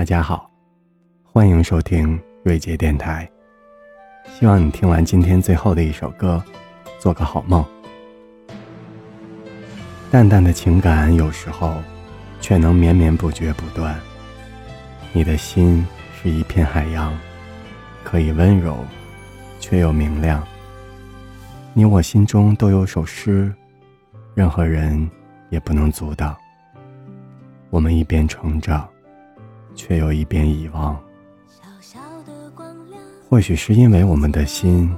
大家好，欢迎收听瑞杰电台。希望你听完今天最后的一首歌，做个好梦。淡淡的情感有时候，却能绵绵不绝不断。你的心是一片海洋，可以温柔，却又明亮。你我心中都有首诗，任何人也不能阻挡。我们一边成长。却又一边遗忘。或许是因为我们的心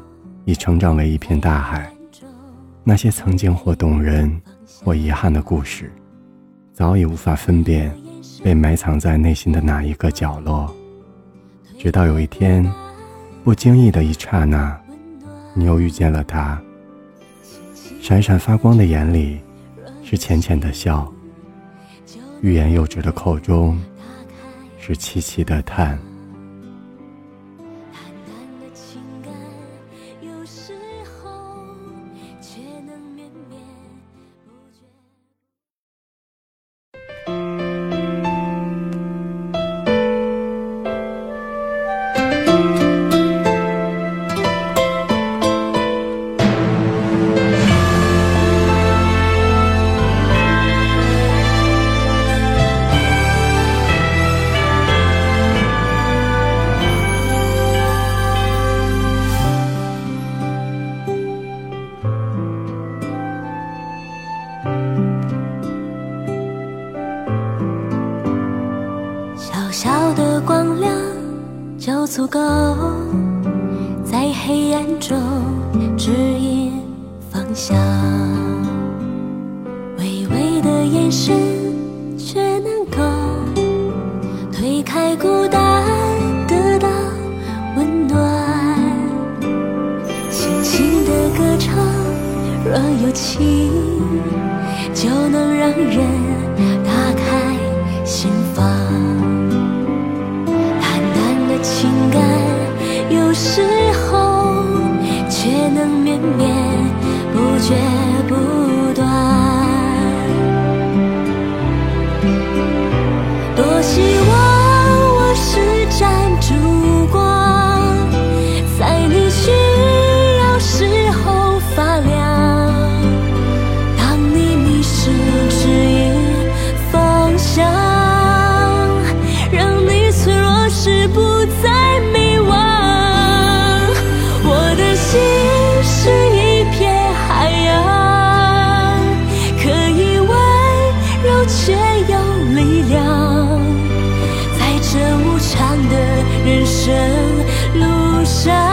已成长为一片大海，那些曾经或动人或遗憾的故事，早已无法分辨被埋藏在内心的哪一个角落。直到有一天，不经意的一刹那，你又遇见了他。闪闪发光的眼里，是浅浅的笑；欲言又止的口中。是凄凄的叹。小小的光亮就足够在黑暗中指引方向，微微的眼神却能够推开孤单，得到温暖。轻轻的歌唱，若有情，就能让人心房。淡淡的情感有时生路上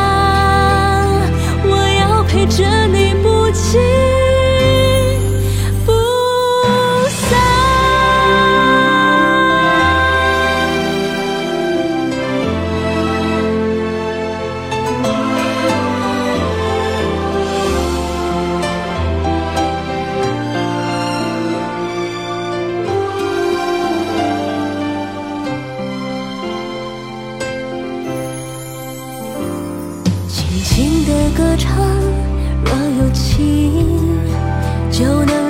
歌唱若有情就能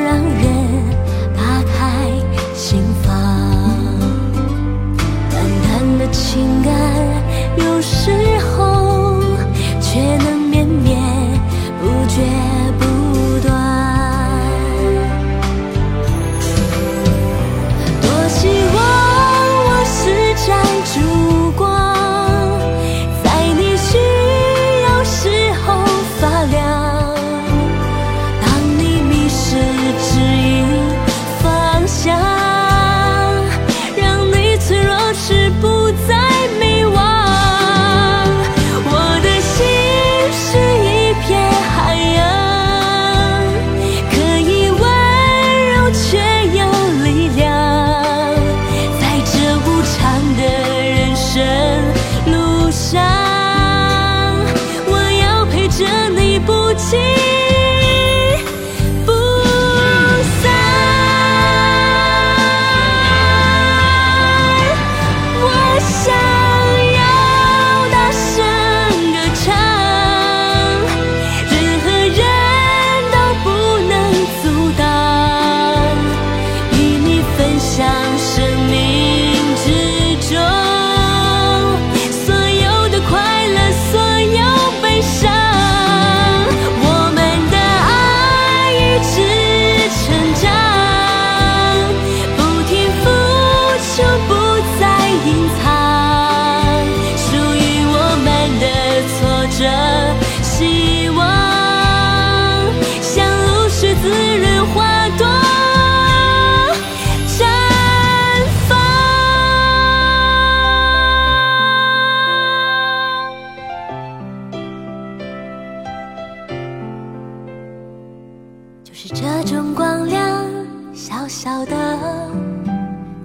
小的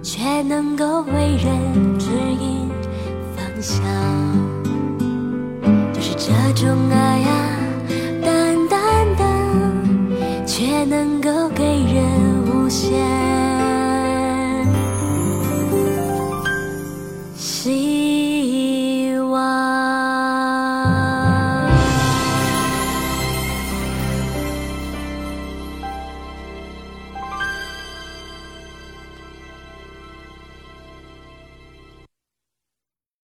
却能够为人指引方向。就是这种爱